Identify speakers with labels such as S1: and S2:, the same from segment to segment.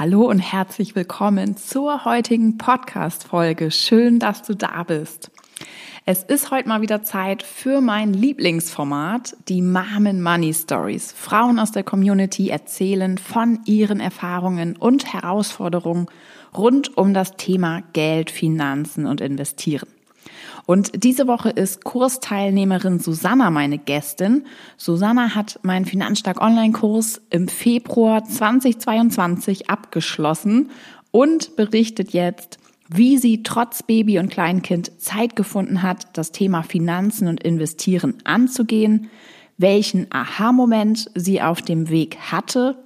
S1: Hallo und herzlich willkommen zur heutigen Podcast-Folge. Schön, dass du da bist. Es ist heute mal wieder Zeit für mein Lieblingsformat, die Mom Money Stories. Frauen aus der Community erzählen von ihren Erfahrungen und Herausforderungen rund um das Thema Geld, Finanzen und Investieren. Und diese Woche ist Kursteilnehmerin Susanna meine Gästin. Susanna hat meinen Finanzstark Online-Kurs im Februar 2022 abgeschlossen und berichtet jetzt, wie sie trotz Baby und Kleinkind Zeit gefunden hat, das Thema Finanzen und Investieren anzugehen, welchen Aha-Moment sie auf dem Weg hatte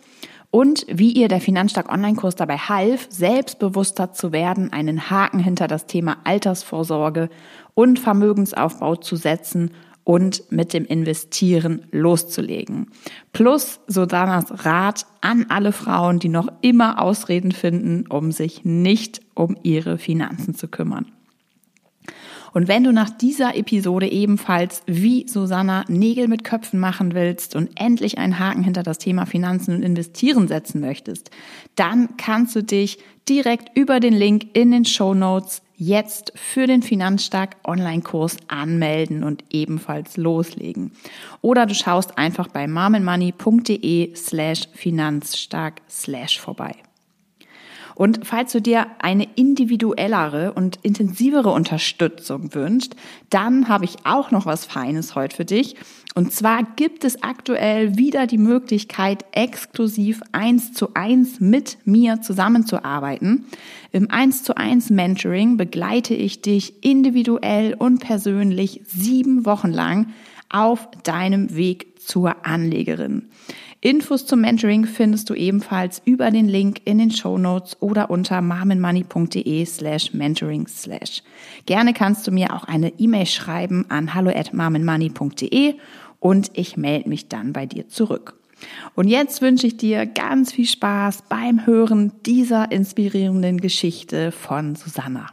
S1: und wie ihr der Finanzstark Online-Kurs dabei half, selbstbewusster zu werden, einen Haken hinter das Thema Altersvorsorge und Vermögensaufbau zu setzen und mit dem Investieren loszulegen. Plus Susannas Rat an alle Frauen, die noch immer Ausreden finden, um sich nicht um ihre Finanzen zu kümmern. Und wenn du nach dieser Episode ebenfalls wie Susanna Nägel mit Köpfen machen willst und endlich einen Haken hinter das Thema Finanzen und Investieren setzen möchtest, dann kannst du dich direkt über den Link in den Show Notes jetzt für den Finanzstark Online-Kurs anmelden und ebenfalls loslegen. Oder du schaust einfach bei marmenmoney.de slash finanzstark slash vorbei. Und falls du dir eine individuellere und intensivere Unterstützung wünschst, dann habe ich auch noch was Feines heute für dich. Und zwar gibt es aktuell wieder die Möglichkeit, exklusiv eins zu eins mit mir zusammenzuarbeiten. Im eins zu eins Mentoring begleite ich dich individuell und persönlich sieben Wochen lang auf deinem Weg zur Anlegerin. Infos zum Mentoring findest du ebenfalls über den Link in den Show Notes oder unter marmenmoney.de slash mentoring slash. Gerne kannst du mir auch eine E-Mail schreiben an hallo at und ich melde mich dann bei dir zurück. Und jetzt wünsche ich dir ganz viel Spaß beim Hören dieser inspirierenden Geschichte von Susanna.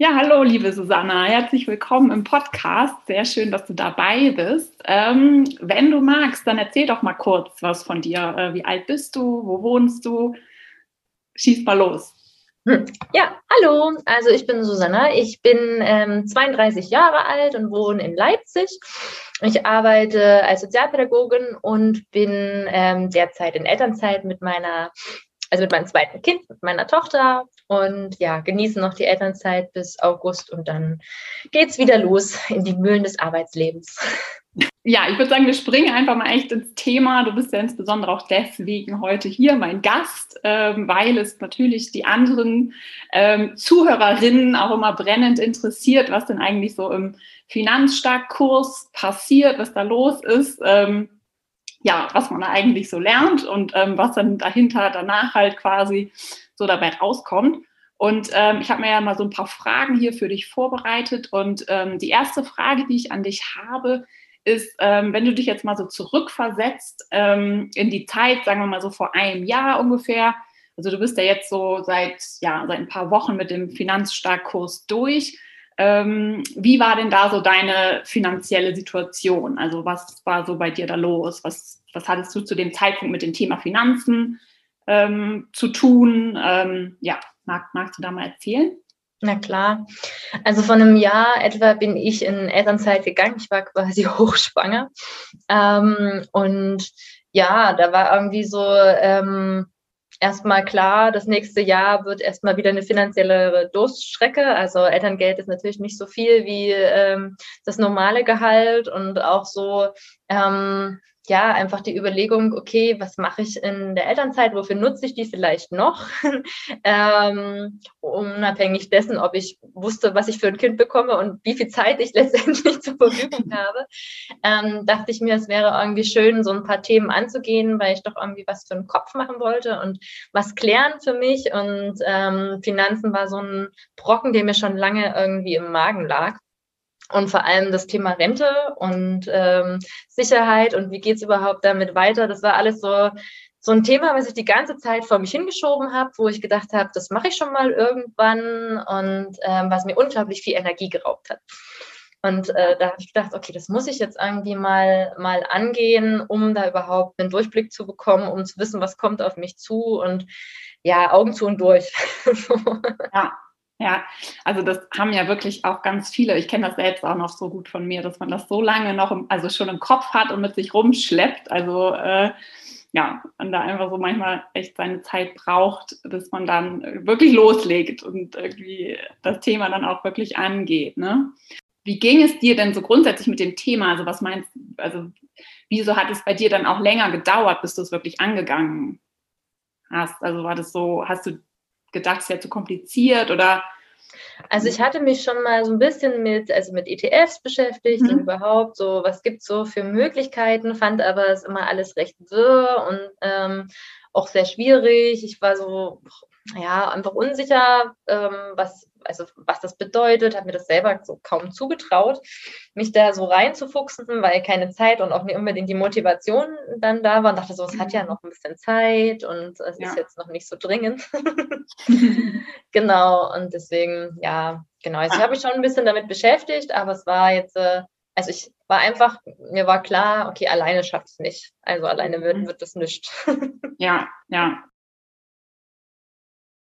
S2: Ja, hallo, liebe Susanna. Herzlich willkommen im Podcast. Sehr schön, dass du dabei bist. Ähm, wenn du magst, dann erzähl doch mal kurz was von dir. Äh, wie alt bist du? Wo wohnst du? Schieß mal los.
S3: Hm. Ja, hallo. Also ich bin Susanna. Ich bin ähm, 32 Jahre alt und wohne in Leipzig. Ich arbeite als Sozialpädagogin und bin ähm, derzeit in Elternzeit mit meiner also mit meinem zweiten Kind, mit meiner Tochter und ja, genießen noch die Elternzeit bis August und dann geht's wieder los in die Mühlen des Arbeitslebens.
S2: Ja, ich würde sagen, wir springen einfach mal echt ins Thema. Du bist ja insbesondere auch deswegen heute hier mein Gast, ähm, weil es natürlich die anderen ähm, Zuhörerinnen auch immer brennend interessiert, was denn eigentlich so im Finanzstarkkurs passiert, was da los ist. Ähm, ja, was man da eigentlich so lernt und ähm, was dann dahinter danach halt quasi so dabei rauskommt. Und ähm, ich habe mir ja mal so ein paar Fragen hier für dich vorbereitet. Und ähm, die erste Frage, die ich an dich habe, ist, ähm, wenn du dich jetzt mal so zurückversetzt ähm, in die Zeit, sagen wir mal so vor einem Jahr ungefähr. Also du bist ja jetzt so seit, ja, seit ein paar Wochen mit dem Finanzstarkkurs durch. Ähm, wie war denn da so deine finanzielle Situation? Also was war so bei dir da los? Was, was hattest du zu dem Zeitpunkt mit dem Thema Finanzen ähm, zu tun? Ähm, ja, mag, magst du da mal erzählen?
S3: Na klar. Also vor einem Jahr etwa bin ich in Elternzeit gegangen. Ich war quasi hochschwanger. Ähm, und ja, da war irgendwie so, ähm, erstmal klar, das nächste Jahr wird erstmal wieder eine finanzielle Durststrecke. Also Elterngeld ist natürlich nicht so viel wie ähm, das normale Gehalt und auch so ähm, ja, einfach die Überlegung, okay, was mache ich in der Elternzeit, wofür nutze ich die vielleicht noch? ähm, unabhängig dessen, ob ich wusste, was ich für ein Kind bekomme und wie viel Zeit ich letztendlich zur Verfügung habe, ähm, dachte ich mir, es wäre irgendwie schön, so ein paar Themen anzugehen, weil ich doch irgendwie was für den Kopf machen wollte und was klären für mich. Und ähm, Finanzen war so ein Brocken, der mir schon lange irgendwie im Magen lag und vor allem das Thema Rente und ähm, Sicherheit und wie geht's überhaupt damit weiter. Das war alles so, so ein Thema, was ich die ganze Zeit vor mich hingeschoben habe, wo ich gedacht habe, das mache ich schon mal irgendwann und ähm, was mir unglaublich viel Energie geraubt hat. Und äh, da habe ich gedacht, okay, das muss ich jetzt irgendwie mal, mal angehen, um da überhaupt einen Durchblick zu bekommen, um zu wissen, was kommt auf mich zu und ja, Augen zu und durch.
S2: ja, ja, also das haben ja wirklich auch ganz viele. Ich kenne das selbst auch noch so gut von mir, dass man das so lange noch, im, also schon im Kopf hat und mit sich rumschleppt. Also äh, ja, und da einfach so manchmal echt seine Zeit braucht, bis man dann wirklich loslegt und irgendwie das Thema dann auch wirklich angeht. Ne? Wie ging es dir denn so grundsätzlich mit dem Thema? Also was meinst also wieso hat es bei dir dann auch länger gedauert, bis du es wirklich angegangen hast? Also war das so, hast du gedacht, es wäre zu kompliziert oder
S3: also ich hatte mich schon mal so ein bisschen mit, also mit ETFs beschäftigt mhm. und überhaupt so, was gibt es so für Möglichkeiten, fand aber es immer alles recht wirr und ähm, auch sehr schwierig. Ich war so, ja, einfach unsicher, ähm, was, also was das bedeutet, habe mir das selber so kaum zugetraut, mich da so reinzufuchsen, weil keine Zeit und auch nicht unbedingt die Motivation dann da war und dachte so, es hat ja noch ein bisschen Zeit und es ja. ist jetzt noch nicht so dringend. genau, und deswegen, ja, genau. Also ich ah. habe mich schon ein bisschen damit beschäftigt, aber es war jetzt, äh, also ich war einfach, mir war klar, okay, alleine schafft es nicht. Also alleine wird, mhm. wird das nicht.
S2: ja, ja.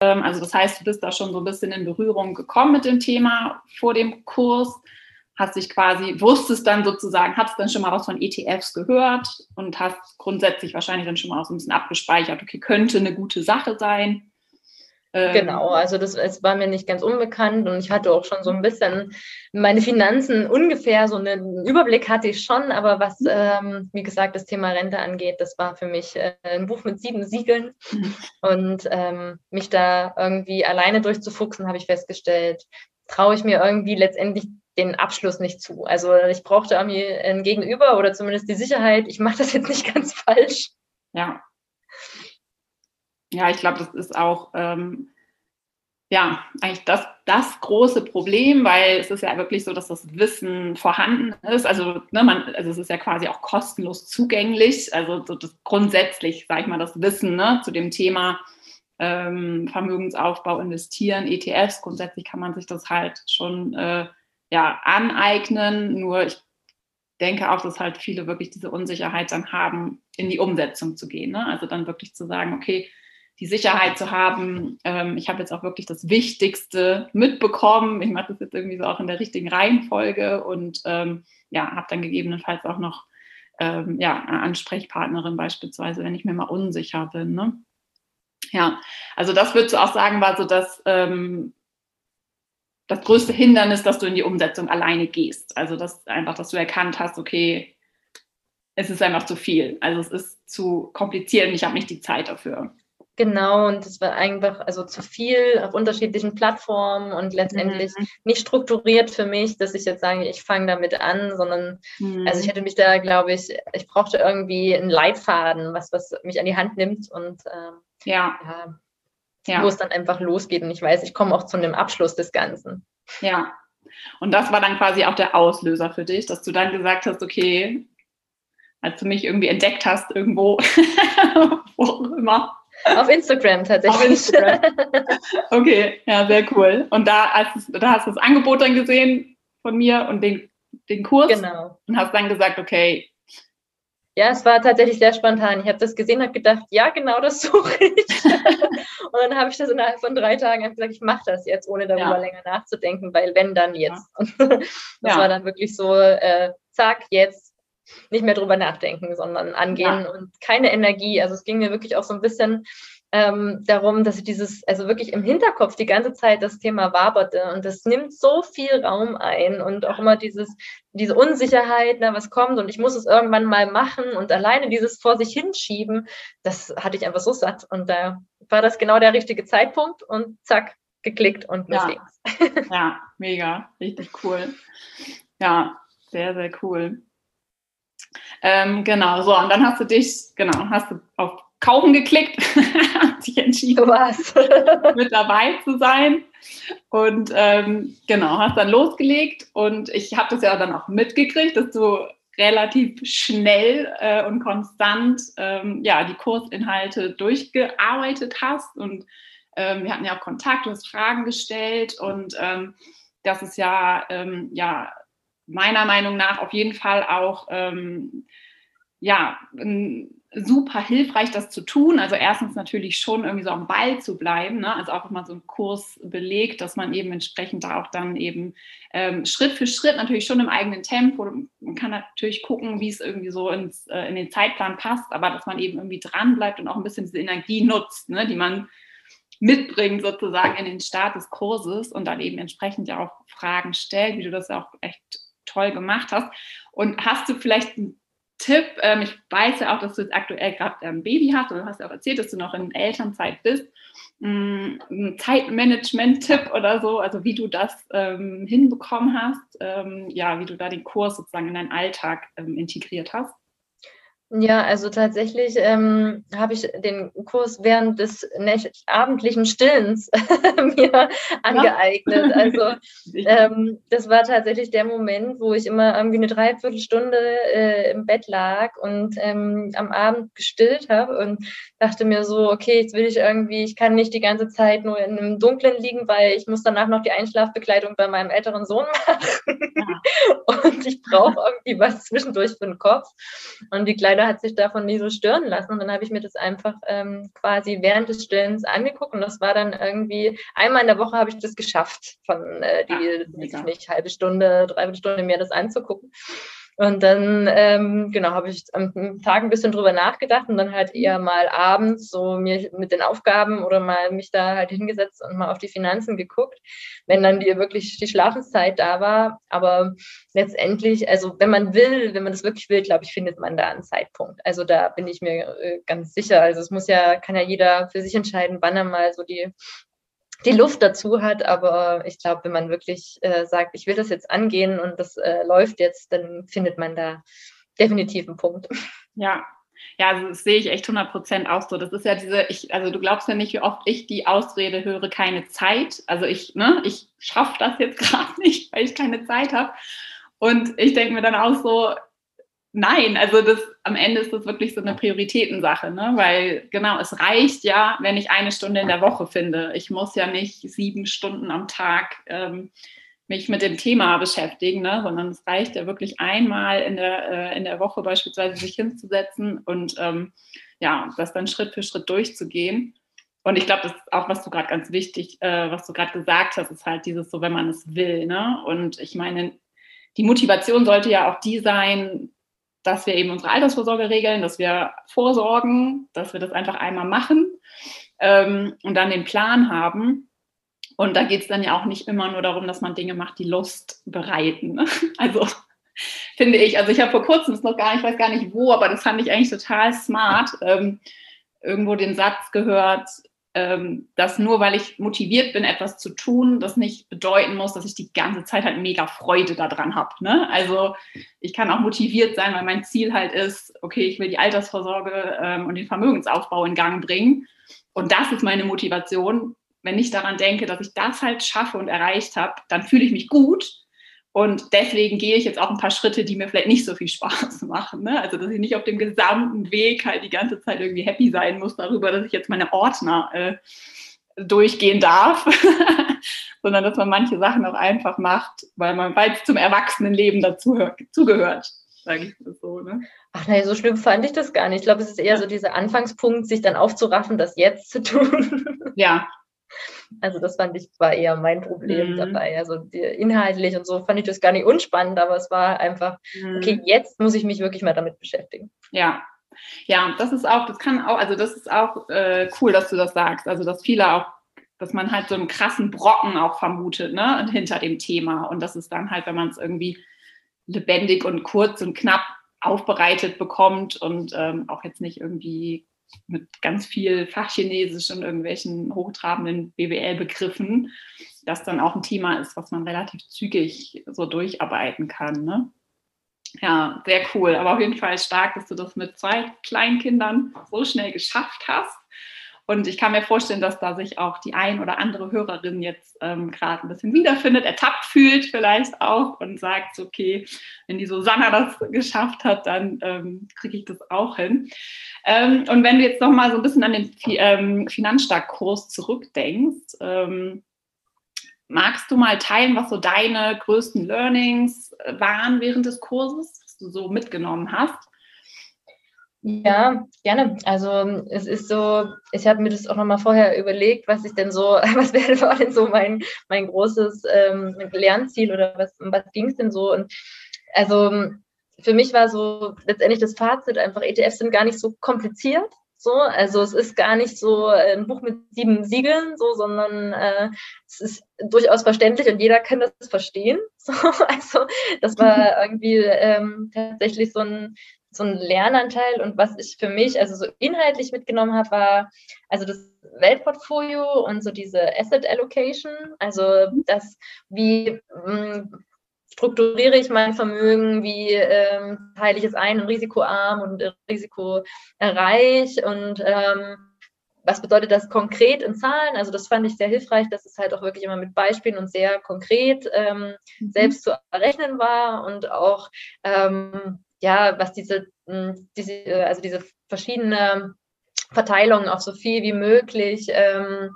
S2: Ähm, also das heißt, du bist da schon so ein bisschen in Berührung gekommen mit dem Thema vor dem Kurs, hast dich quasi, wusstest dann sozusagen, hast dann schon mal was von ETFs gehört und hast grundsätzlich wahrscheinlich dann schon mal auch so ein bisschen abgespeichert, okay, könnte eine gute Sache sein.
S3: Ähm, genau, also das es war mir nicht ganz unbekannt und ich hatte auch schon so ein bisschen meine Finanzen ungefähr, so einen Überblick hatte ich schon, aber was, ähm, wie gesagt, das Thema Rente angeht, das war für mich äh, ein Buch mit sieben Siegeln mhm. und ähm, mich da irgendwie alleine durchzufuchsen, habe ich festgestellt, traue ich mir irgendwie letztendlich den Abschluss nicht zu. Also ich brauchte irgendwie ein Gegenüber oder zumindest die Sicherheit, ich mache das jetzt nicht ganz falsch.
S2: Ja, ja, ich glaube, das ist auch ähm, ja eigentlich das, das große Problem, weil es ist ja wirklich so, dass das Wissen vorhanden ist. Also, ne, man, also es ist ja quasi auch kostenlos zugänglich. Also so das grundsätzlich, sage ich mal, das Wissen ne, zu dem Thema ähm, Vermögensaufbau, Investieren, ETFs. Grundsätzlich kann man sich das halt schon äh, ja, aneignen. Nur ich denke auch, dass halt viele wirklich diese Unsicherheit dann haben, in die Umsetzung zu gehen. Ne? Also dann wirklich zu sagen, okay, die Sicherheit zu haben, ähm, ich habe jetzt auch wirklich das Wichtigste mitbekommen. Ich mache das jetzt irgendwie so auch in der richtigen Reihenfolge und ähm, ja, habe dann gegebenenfalls auch noch ähm, ja, eine Ansprechpartnerin beispielsweise, wenn ich mir mal unsicher bin. Ne? Ja, also das würdest du auch sagen, war so das, ähm, das größte Hindernis, dass du in die Umsetzung alleine gehst. Also das einfach, dass du erkannt hast, okay, es ist einfach zu viel. Also es ist zu kompliziert und ich habe nicht die Zeit dafür.
S3: Genau, und das war einfach also zu viel auf unterschiedlichen Plattformen und letztendlich mhm. nicht strukturiert für mich, dass ich jetzt sage, ich fange damit an, sondern mhm. also ich hätte mich da, glaube ich, ich brauchte irgendwie einen Leitfaden, was, was mich an die Hand nimmt und ähm, ja. ja. Ja. wo es dann einfach losgeht und ich weiß, ich komme auch zu einem Abschluss des Ganzen.
S2: Ja, und das war dann quasi auch der Auslöser für dich, dass du dann gesagt hast, okay, als du mich irgendwie entdeckt hast, irgendwo, wo auch immer,
S3: auf Instagram tatsächlich. Auf Instagram.
S2: Okay, ja, sehr cool. Und da, als, da hast du das Angebot dann gesehen von mir und den, den Kurs.
S3: Genau.
S2: Und hast dann gesagt, okay.
S3: Ja, es war tatsächlich sehr spontan. Ich habe das gesehen und gedacht, ja, genau das suche ich. und dann habe ich das innerhalb von drei Tagen gesagt, ich mache das jetzt, ohne darüber ja. länger nachzudenken, weil wenn, dann jetzt. Ja. Und das ja. war dann wirklich so, äh, zack, jetzt nicht mehr drüber nachdenken, sondern angehen ja. und keine Energie. Also es ging mir wirklich auch so ein bisschen ähm, darum, dass ich dieses, also wirklich im Hinterkopf die ganze Zeit das Thema waberte und das nimmt so viel Raum ein und auch immer dieses, diese Unsicherheit, na, was kommt und ich muss es irgendwann mal machen und alleine dieses vor sich hinschieben, das hatte ich einfach so satt und da war das genau der richtige Zeitpunkt und zack, geklickt und
S2: los ja. ja, mega, richtig cool. Ja, sehr, sehr cool. Ähm, genau, so, und dann hast du dich, genau, hast du auf Kaufen geklickt, hast dich entschieden, Was? mit dabei zu sein. Und ähm, genau, hast dann losgelegt und ich habe das ja dann auch mitgekriegt, dass du relativ schnell äh, und konstant ähm, ja, die Kursinhalte durchgearbeitet hast. Und ähm, wir hatten ja auch Kontakt, du hast Fragen gestellt und ähm, das ist ja, ähm, ja meiner Meinung nach auf jeden Fall auch ähm, ja, super hilfreich, das zu tun. Also erstens natürlich schon irgendwie so am Ball zu bleiben, ne? also auch wenn man so einen Kurs belegt, dass man eben entsprechend da auch dann eben ähm, Schritt für Schritt natürlich schon im eigenen Tempo, man kann natürlich gucken, wie es irgendwie so ins, äh, in den Zeitplan passt, aber dass man eben irgendwie dran bleibt und auch ein bisschen diese Energie nutzt, ne? die man mitbringt sozusagen in den Start des Kurses und dann eben entsprechend ja auch Fragen stellt, wie du das auch echt toll gemacht hast. Und hast du vielleicht einen Tipp, ähm, ich weiß ja auch, dass du jetzt aktuell gerade ein Baby hast oder du hast ja auch erzählt, dass du noch in Elternzeit bist. Mm, ein Zeitmanagement-Tipp oder so, also wie du das ähm, hinbekommen hast, ähm, ja, wie du da den Kurs sozusagen in deinen Alltag ähm, integriert hast.
S3: Ja, also tatsächlich ähm, habe ich den Kurs während des abendlichen Stillens mir angeeignet. Also ähm, das war tatsächlich der Moment, wo ich immer irgendwie eine Dreiviertelstunde äh, im Bett lag und ähm, am Abend gestillt habe und dachte mir so, okay, jetzt will ich irgendwie, ich kann nicht die ganze Zeit nur in einem Dunklen liegen, weil ich muss danach noch die Einschlafbekleidung bei meinem älteren Sohn machen. Ja. und ich brauche irgendwie was zwischendurch für den Kopf. Und die Kleine hat sich davon nie so stören lassen. Und dann habe ich mir das einfach ähm, quasi während des Stillens angeguckt. Und das war dann irgendwie, einmal in der Woche habe ich das geschafft, von äh, die, ja, ich nicht, halbe Stunde, dreiviertel Stunde mir das anzugucken. Und dann, ähm, genau, habe ich am Tag ein bisschen drüber nachgedacht und dann halt eher mal abends so mir mit den Aufgaben oder mal mich da halt hingesetzt und mal auf die Finanzen geguckt, wenn dann die wirklich die Schlafenszeit da war. Aber letztendlich, also wenn man will, wenn man das wirklich will, glaube ich, findet man da einen Zeitpunkt. Also da bin ich mir äh, ganz sicher. Also es muss ja, kann ja jeder für sich entscheiden, wann er mal so die die Luft dazu hat. Aber ich glaube, wenn man wirklich äh, sagt, ich will das jetzt angehen und das äh, läuft jetzt, dann findet man da definitiv einen Punkt.
S2: Ja. Ja, also das sehe ich echt 100 Prozent auch so. Das ist ja diese, ich, also du glaubst ja nicht, wie oft ich die Ausrede höre, keine Zeit. Also ich, ne, ich schaffe das jetzt gerade nicht, weil ich keine Zeit habe. Und ich denke mir dann auch so, Nein, also das am Ende ist das wirklich so eine Prioritätensache, ne? Weil genau, es reicht ja, wenn ich eine Stunde in der Woche finde. Ich muss ja nicht sieben Stunden am Tag ähm, mich mit dem Thema beschäftigen, ne? sondern es reicht ja wirklich einmal in der, äh, in der Woche beispielsweise sich hinzusetzen und ähm, ja, das dann Schritt für Schritt durchzugehen. Und ich glaube, das ist auch, was du gerade ganz wichtig, äh, was du gerade gesagt hast, ist halt dieses so, wenn man es will. Ne? Und ich meine, die Motivation sollte ja auch die sein, dass wir eben unsere Altersvorsorge regeln, dass wir vorsorgen, dass wir das einfach einmal machen ähm, und dann den Plan haben. Und da geht es dann ja auch nicht immer nur darum, dass man Dinge macht, die Lust bereiten. Ne? Also finde ich, also ich habe vor kurzem, das noch gar nicht, ich weiß gar nicht wo, aber das fand ich eigentlich total smart, ähm, irgendwo den Satz gehört, ähm, dass nur weil ich motiviert bin, etwas zu tun, das nicht bedeuten muss, dass ich die ganze Zeit halt mega Freude daran habe. Ne? Also ich kann auch motiviert sein, weil mein Ziel halt ist, okay, ich will die Altersvorsorge ähm, und den Vermögensaufbau in Gang bringen. Und das ist meine Motivation. Wenn ich daran denke, dass ich das halt schaffe und erreicht habe, dann fühle ich mich gut und deswegen gehe ich jetzt auch ein paar Schritte, die mir vielleicht nicht so viel Spaß machen. Ne? Also, dass ich nicht auf dem gesamten Weg halt die ganze Zeit irgendwie happy sein muss darüber, dass ich jetzt meine Ordner äh, durchgehen darf, sondern dass man manche Sachen auch einfach macht, weil man weil es zum Erwachsenenleben dazugehört, sage ich das so. Ne?
S3: Ach nein, so schlimm fand ich das gar nicht. Ich glaube, es ist eher so dieser Anfangspunkt, sich dann aufzuraffen, das jetzt zu tun.
S2: Ja,
S3: also das fand ich, war eher mein Problem mhm. dabei. Also die, inhaltlich und so fand ich das gar nicht unspannend, aber es war einfach, mhm. okay, jetzt muss ich mich wirklich mal damit beschäftigen.
S2: Ja. Ja, das ist auch, das kann auch, also das ist auch äh, cool, dass du das sagst. Also dass viele auch, dass man halt so einen krassen Brocken auch vermutet, ne, hinter dem Thema. Und das ist dann halt, wenn man es irgendwie lebendig und kurz und knapp aufbereitet bekommt und ähm, auch jetzt nicht irgendwie mit ganz viel Fachchinesisch und irgendwelchen hochtrabenden BWL-Begriffen, das dann auch ein Thema ist, was man relativ zügig so durcharbeiten kann. Ne? Ja, sehr cool. Aber auf jeden Fall stark, dass du das mit zwei Kleinkindern so schnell geschafft hast. Und ich kann mir vorstellen, dass da sich auch die ein oder andere Hörerin jetzt ähm, gerade ein bisschen wiederfindet, ertappt fühlt vielleicht auch und sagt, okay, wenn die Susanna das geschafft hat, dann ähm, kriege ich das auch hin. Ähm, und wenn du jetzt noch mal so ein bisschen an den ähm, Finanzstarkkurs zurückdenkst, ähm, magst du mal teilen, was so deine größten Learnings waren während des Kurses, was du so mitgenommen hast?
S3: Ja, gerne. Also es ist so, ich habe mir das auch nochmal vorher überlegt, was ich denn so, was wäre denn so mein, mein großes ähm, Lernziel oder was, was ging es denn so? Und also für mich war so letztendlich das Fazit einfach, ETFs sind gar nicht so kompliziert. So, also es ist gar nicht so ein Buch mit sieben Siegeln, so, sondern äh, es ist durchaus verständlich und jeder kann das verstehen. So, also das war irgendwie ähm, tatsächlich so ein, so ein Lernanteil und was ich für mich also so inhaltlich mitgenommen habe, war also das Weltportfolio und so diese Asset Allocation, also das, wie hm, strukturiere ich mein Vermögen, wie ähm, teile ich es ein in risikoarm und risikoreich und ähm, was bedeutet das konkret in Zahlen? Also das fand ich sehr hilfreich, dass es halt auch wirklich immer mit Beispielen und sehr konkret ähm, mhm. selbst zu errechnen war und auch ähm, ja, was diese, hm, diese, also diese verschiedene Verteilung auf so viel wie möglich ähm,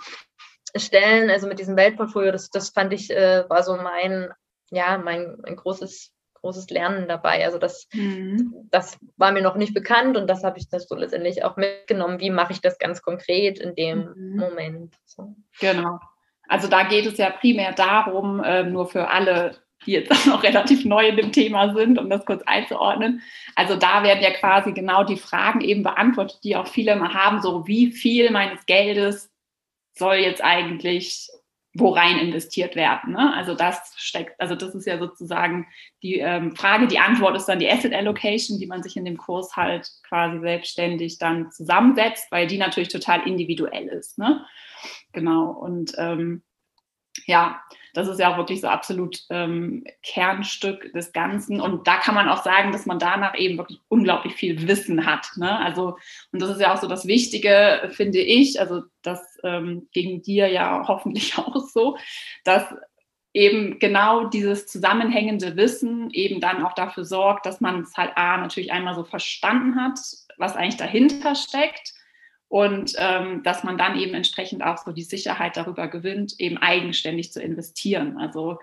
S3: stellen, also mit diesem Weltportfolio, das, das fand ich, äh, war so mein, ja, mein, mein großes, großes Lernen dabei. Also das, mhm. das war mir noch nicht bekannt und das habe ich das so letztendlich auch mitgenommen. Wie mache ich das ganz konkret in dem mhm. Moment? So.
S2: Genau. Also da geht es ja primär darum, äh, nur für alle die jetzt auch noch relativ neu in dem Thema sind, um das kurz einzuordnen. Also da werden ja quasi genau die Fragen eben beantwortet, die auch viele immer haben, so wie viel meines Geldes soll jetzt eigentlich wo rein investiert werden. Ne? Also das steckt, also das ist ja sozusagen die ähm, Frage, die Antwort ist dann die Asset Allocation, die man sich in dem Kurs halt quasi selbstständig dann zusammensetzt, weil die natürlich total individuell ist. Ne? Genau. Und ähm, ja, das ist ja auch wirklich so absolut ähm, Kernstück des Ganzen. Und da kann man auch sagen, dass man danach eben wirklich unglaublich viel Wissen hat. Ne? Also, und das ist ja auch so das Wichtige, finde ich, also das ähm, gegen dir ja hoffentlich auch so, dass eben genau dieses zusammenhängende Wissen eben dann auch dafür sorgt, dass man es halt A natürlich einmal so verstanden hat, was eigentlich dahinter steckt und ähm, dass man dann eben entsprechend auch so die Sicherheit darüber gewinnt, eben eigenständig zu investieren. Also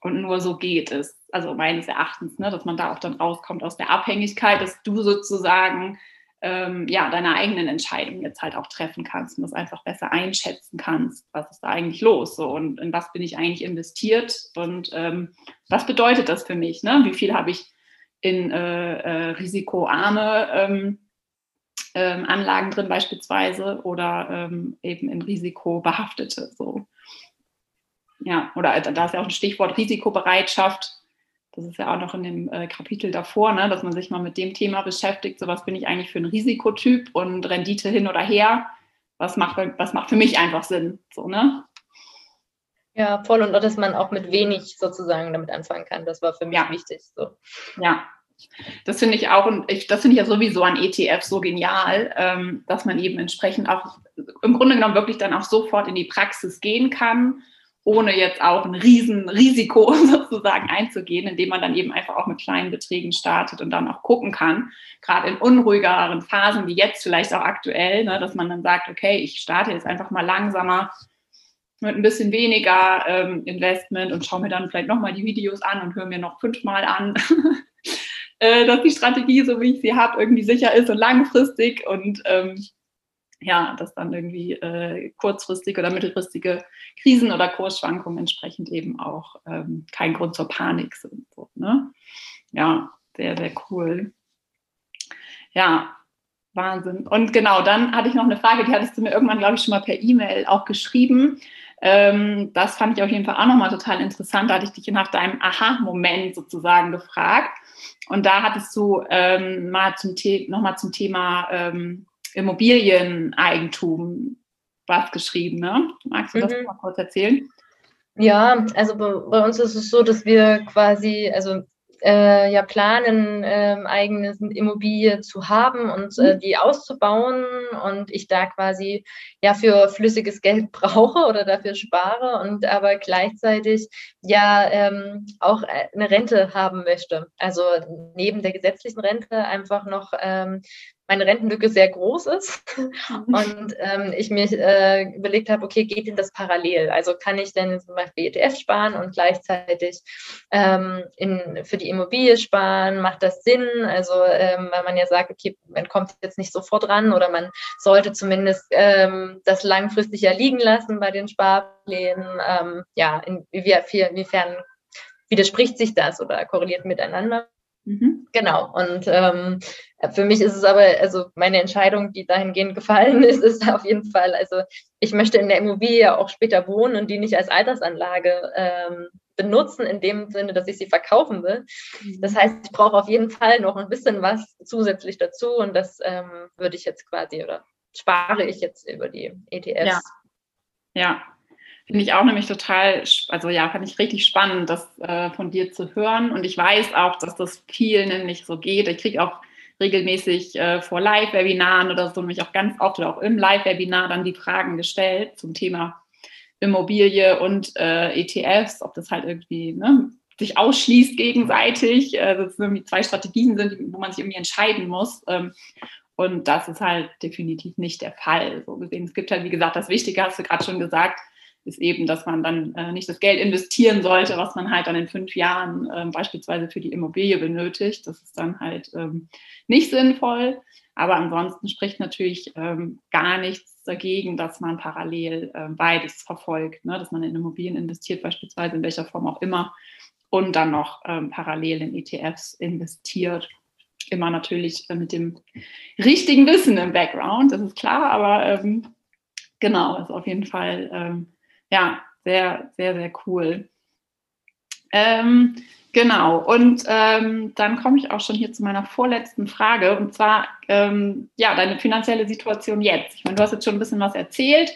S2: und nur so geht es, also meines Erachtens, ne, dass man da auch dann rauskommt aus der Abhängigkeit, dass du sozusagen ähm, ja deine eigenen Entscheidungen jetzt halt auch treffen kannst und das einfach besser einschätzen kannst, was ist da eigentlich los so und in was bin ich eigentlich investiert und ähm, was bedeutet das für mich, ne? Wie viel habe ich in äh, äh, risikoarme ähm, ähm, Anlagen drin beispielsweise oder ähm, eben in risikobehaftete. So. Ja, oder da ist ja auch ein Stichwort Risikobereitschaft. Das ist ja auch noch in dem äh, Kapitel davor, ne, dass man sich mal mit dem Thema beschäftigt. So was bin ich eigentlich für ein Risikotyp und Rendite hin oder her. Was macht, was macht für mich einfach Sinn? So, ne?
S3: Ja, voll. Und dass man auch mit wenig sozusagen damit anfangen kann. Das war für mich ja. wichtig. So.
S2: Ja, das finde ich auch, und ich, das finde ich ja sowieso an ETF so genial, ähm, dass man eben entsprechend auch im Grunde genommen wirklich dann auch sofort in die Praxis gehen kann, ohne jetzt auch ein Riesenrisiko sozusagen einzugehen, indem man dann eben einfach auch mit kleinen Beträgen startet und dann auch gucken kann, gerade in unruhigeren Phasen wie jetzt vielleicht auch aktuell, ne, dass man dann sagt, okay, ich starte jetzt einfach mal langsamer mit ein bisschen weniger ähm, Investment und schaue mir dann vielleicht nochmal die Videos an und höre mir noch fünfmal an. äh, dass die Strategie, so wie ich sie habe, irgendwie sicher ist und langfristig und ähm, ja, dass dann irgendwie äh, kurzfristige oder mittelfristige Krisen oder Kursschwankungen entsprechend eben auch ähm, kein Grund zur Panik sind. So, ne? Ja, sehr, sehr cool. Ja, Wahnsinn. Und genau, dann hatte ich noch eine Frage, die hattest du mir irgendwann, glaube ich, schon mal per E-Mail auch geschrieben. Ähm, das fand ich auf jeden Fall auch nochmal total interessant. Da hatte ich dich nach deinem Aha-Moment sozusagen gefragt. Und da hattest du ähm, mal zum nochmal zum Thema ähm, Immobilieneigentum was geschrieben, ne? Magst du das mhm. mal kurz erzählen?
S3: Ja, also bei, bei, uns ist es so, dass wir quasi, also äh, ja planen, äh, eigene Immobilie zu haben und äh, mhm. die auszubauen und ich da quasi ja für flüssiges Geld brauche oder dafür spare und aber gleichzeitig ja ähm, auch äh, eine Rente haben möchte. Also neben der gesetzlichen Rente einfach noch ähm, meine Rentenlücke sehr groß ist und ähm, ich mir äh, überlegt habe, okay, geht denn das parallel? Also kann ich denn zum Beispiel ETF sparen und gleichzeitig ähm, in, für die Immobilie sparen? Macht das Sinn? Also ähm, weil man ja sagt, okay, man kommt jetzt nicht sofort ran oder man sollte zumindest ähm, das langfristig ja liegen lassen bei den Sparplänen. Ähm, ja, in, inwiefern widerspricht sich das oder korreliert miteinander? Mhm. Genau. Und ähm, für mich ist es aber, also meine Entscheidung, die dahingehend gefallen ist, ist auf jeden Fall, also ich möchte in der Immobilie auch später wohnen und die nicht als Altersanlage ähm, benutzen, in dem Sinne, dass ich sie verkaufen will. Mhm. Das heißt, ich brauche auf jeden Fall noch ein bisschen was zusätzlich dazu und das ähm, würde ich jetzt quasi oder spare ich jetzt über die ETFs.
S2: Ja. ja. Finde ich auch nämlich total, also ja, fand ich richtig spannend, das äh, von dir zu hören. Und ich weiß auch, dass das vielen nämlich so geht. Ich kriege auch regelmäßig äh, vor Live-Webinaren oder so, nämlich auch ganz oft oder auch im Live-Webinar dann die Fragen gestellt zum Thema Immobilie und äh, ETFs, ob das halt irgendwie ne, sich ausschließt gegenseitig, äh, dass es irgendwie zwei Strategien sind, wo man sich irgendwie entscheiden muss. Ähm, und das ist halt definitiv nicht der Fall. So gesehen, es gibt halt, wie gesagt, das Wichtige, hast du gerade schon gesagt, ist eben, dass man dann äh, nicht das Geld investieren sollte, was man halt dann in fünf Jahren äh, beispielsweise für die Immobilie benötigt. Das ist dann halt ähm, nicht sinnvoll. Aber ansonsten spricht natürlich ähm, gar nichts dagegen, dass man parallel äh, beides verfolgt, ne? dass man in Immobilien investiert, beispielsweise in welcher Form auch immer, und dann noch ähm, parallel in ETFs investiert. Immer natürlich äh, mit dem richtigen Wissen im Background, das ist klar, aber ähm, genau, ist auf jeden Fall ähm, ja, sehr, sehr, sehr cool. Ähm, genau, und ähm, dann komme ich auch schon hier zu meiner vorletzten Frage, und zwar, ähm, ja, deine finanzielle Situation jetzt. Ich meine, du hast jetzt schon ein bisschen was erzählt.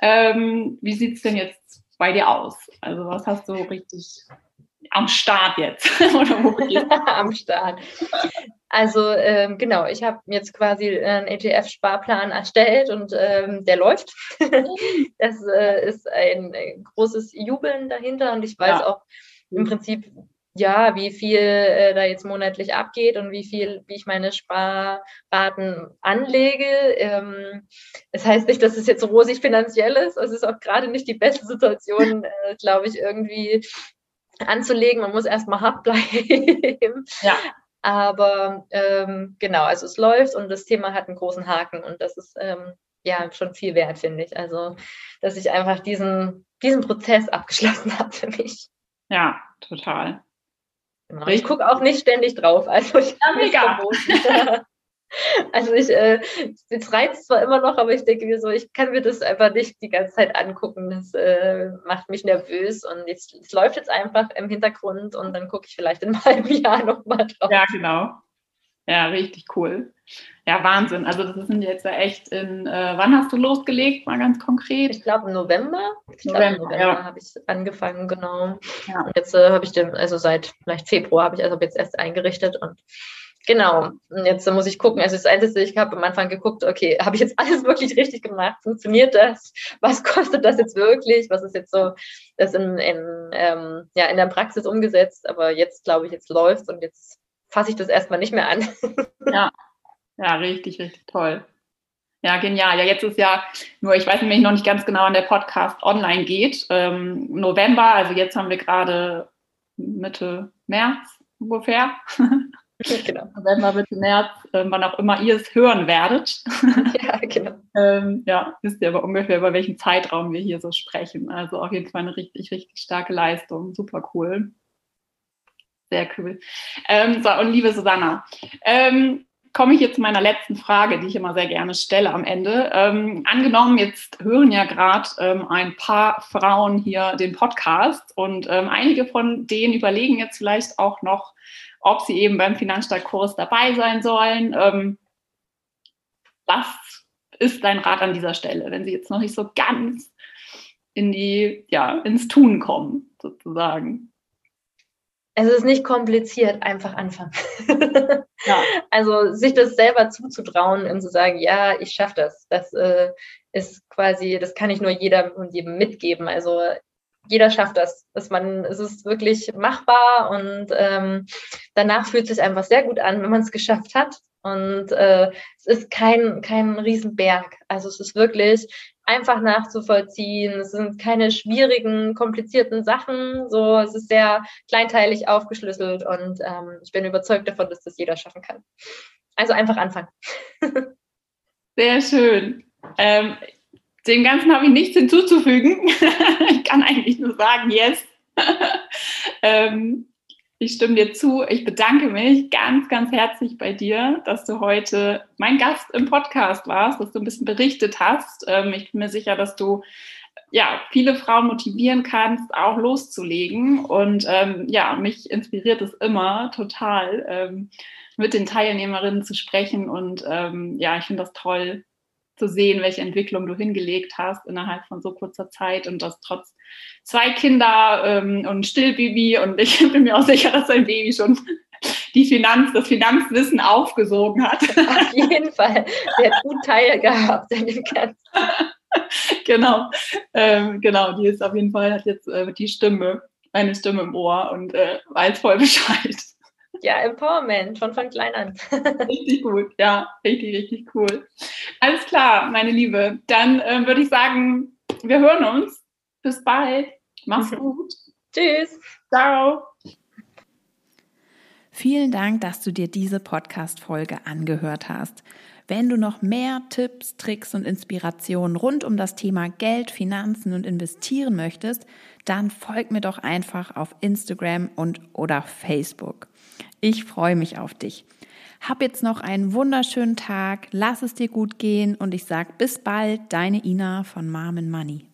S2: Ähm, wie sieht es denn jetzt bei dir aus? Also, was hast du richtig am Start jetzt?
S3: am Start. Also ähm, genau, ich habe jetzt quasi einen ETF-Sparplan erstellt und ähm, der läuft. das äh, ist ein, ein, großes Jubeln dahinter und ich weiß ja. auch im Prinzip, ja, wie viel äh, da jetzt monatlich abgeht und wie viel, wie ich meine Sparraten anlege. Ähm, das heißt nicht, dass es jetzt rosig finanziell ist. Es ist auch gerade nicht die beste Situation, äh, glaube ich, irgendwie anzulegen. Man muss erstmal hart bleiben. Ja. Aber ähm, genau, also es läuft und das Thema hat einen großen Haken und das ist ähm, ja schon viel wert, finde ich. Also, dass ich einfach diesen, diesen Prozess abgeschlossen habe für mich.
S2: Ja, total.
S3: Genau. Ich gucke auch nicht ständig drauf. Also ich ja, mega. Also ich, äh, es reizt zwar immer noch, aber ich denke mir so, ich kann mir das einfach nicht die ganze Zeit angucken. Das äh, macht mich nervös und es läuft jetzt einfach im Hintergrund und dann gucke ich vielleicht in einem halben Jahr nochmal drauf.
S2: Ja, genau. Ja, richtig cool. Ja, Wahnsinn. Also das sind jetzt ja echt in, äh, wann hast du losgelegt, mal ganz konkret?
S3: Ich glaube im November. Ich November, glaub, November ja. habe ich angefangen, genau. Ja. Und jetzt äh, habe ich den, also seit vielleicht Februar habe ich also jetzt erst eingerichtet und Genau. Und jetzt muss ich gucken. Also das Einzige, ich habe am Anfang geguckt, okay, habe ich jetzt alles wirklich richtig gemacht? Funktioniert das? Was kostet das jetzt wirklich? Was ist jetzt so das in, in, ähm, ja, in der Praxis umgesetzt? Aber jetzt glaube ich, jetzt läuft und jetzt fasse ich das erstmal nicht mehr an.
S2: ja. ja, richtig, richtig toll. Ja, genial. Ja, jetzt ist ja nur, ich weiß nämlich noch nicht ganz genau, wann der Podcast online geht. Ähm, November, also jetzt haben wir gerade Mitte März ungefähr. genau. November, Mitte März, äh, wann auch immer ihr es hören werdet. Ja, genau. ähm, ja, wisst ihr aber ungefähr, über welchen Zeitraum wir hier so sprechen. Also auf jeden Fall eine richtig, richtig starke Leistung. Super cool. Sehr cool. Ähm, so, und liebe Susanna, ähm, komme ich jetzt zu meiner letzten Frage, die ich immer sehr gerne stelle am Ende. Ähm, angenommen, jetzt hören ja gerade ähm, ein paar Frauen hier den Podcast und ähm, einige von denen überlegen jetzt vielleicht auch noch, ob sie eben beim Finanzstarkkurs dabei sein sollen. Ähm, was ist dein Rat an dieser Stelle, wenn sie jetzt noch nicht so ganz in die, ja, ins Tun kommen, sozusagen?
S3: Es ist nicht kompliziert, einfach anfangen. ja. Also sich das selber zuzutrauen und zu sagen, ja, ich schaffe das. Das äh, ist quasi, das kann ich nur jeder und jedem mitgeben. Also jeder schafft das. Dass man, es ist wirklich machbar und ähm, danach fühlt es sich einfach sehr gut an, wenn man es geschafft hat. Und äh, es ist kein, kein Riesenberg. Also es ist wirklich einfach nachzuvollziehen. Es sind keine schwierigen, komplizierten Sachen. So, es ist sehr kleinteilig aufgeschlüsselt und ähm, ich bin überzeugt davon, dass das jeder schaffen kann. Also einfach anfangen.
S2: Sehr schön. Ähm, dem Ganzen habe ich nichts hinzuzufügen. ich kann eigentlich nur sagen, yes. ähm, ich stimme dir zu. Ich bedanke mich ganz, ganz herzlich bei dir, dass du heute mein Gast im Podcast warst, dass du ein bisschen berichtet hast. Ähm, ich bin mir sicher, dass du ja, viele Frauen motivieren kannst, auch loszulegen. Und ähm, ja, mich inspiriert es immer total, ähm, mit den Teilnehmerinnen zu sprechen. Und ähm, ja, ich finde das toll, zu sehen, welche Entwicklung du hingelegt hast innerhalb von so kurzer Zeit und das trotz zwei Kinder ähm, und Stillbaby und ich bin mir auch sicher, dass dein Baby schon die Finanz, das Finanzwissen aufgesogen hat.
S3: Auf jeden Fall. Sie hat gut Teil gehabt an dem Ganzen.
S2: genau, ähm, genau, die ist auf jeden Fall, hat jetzt äh, die Stimme, meine Stimme im Ohr und äh, weiß voll Bescheid.
S3: Ja, Empowerment, schon von klein an.
S2: richtig gut, ja, richtig, richtig cool. Alles klar, meine Liebe. Dann äh, würde ich sagen, wir hören uns. Bis bald. Mach's gut.
S3: Tschüss.
S2: Ciao.
S1: Vielen Dank, dass du dir diese Podcast-Folge angehört hast. Wenn du noch mehr Tipps, Tricks und Inspirationen rund um das Thema Geld, Finanzen und Investieren möchtest, dann folg mir doch einfach auf Instagram und oder Facebook. Ich freue mich auf dich. Hab jetzt noch einen wunderschönen Tag, lass es dir gut gehen und ich sag bis bald, deine Ina von Mom Money.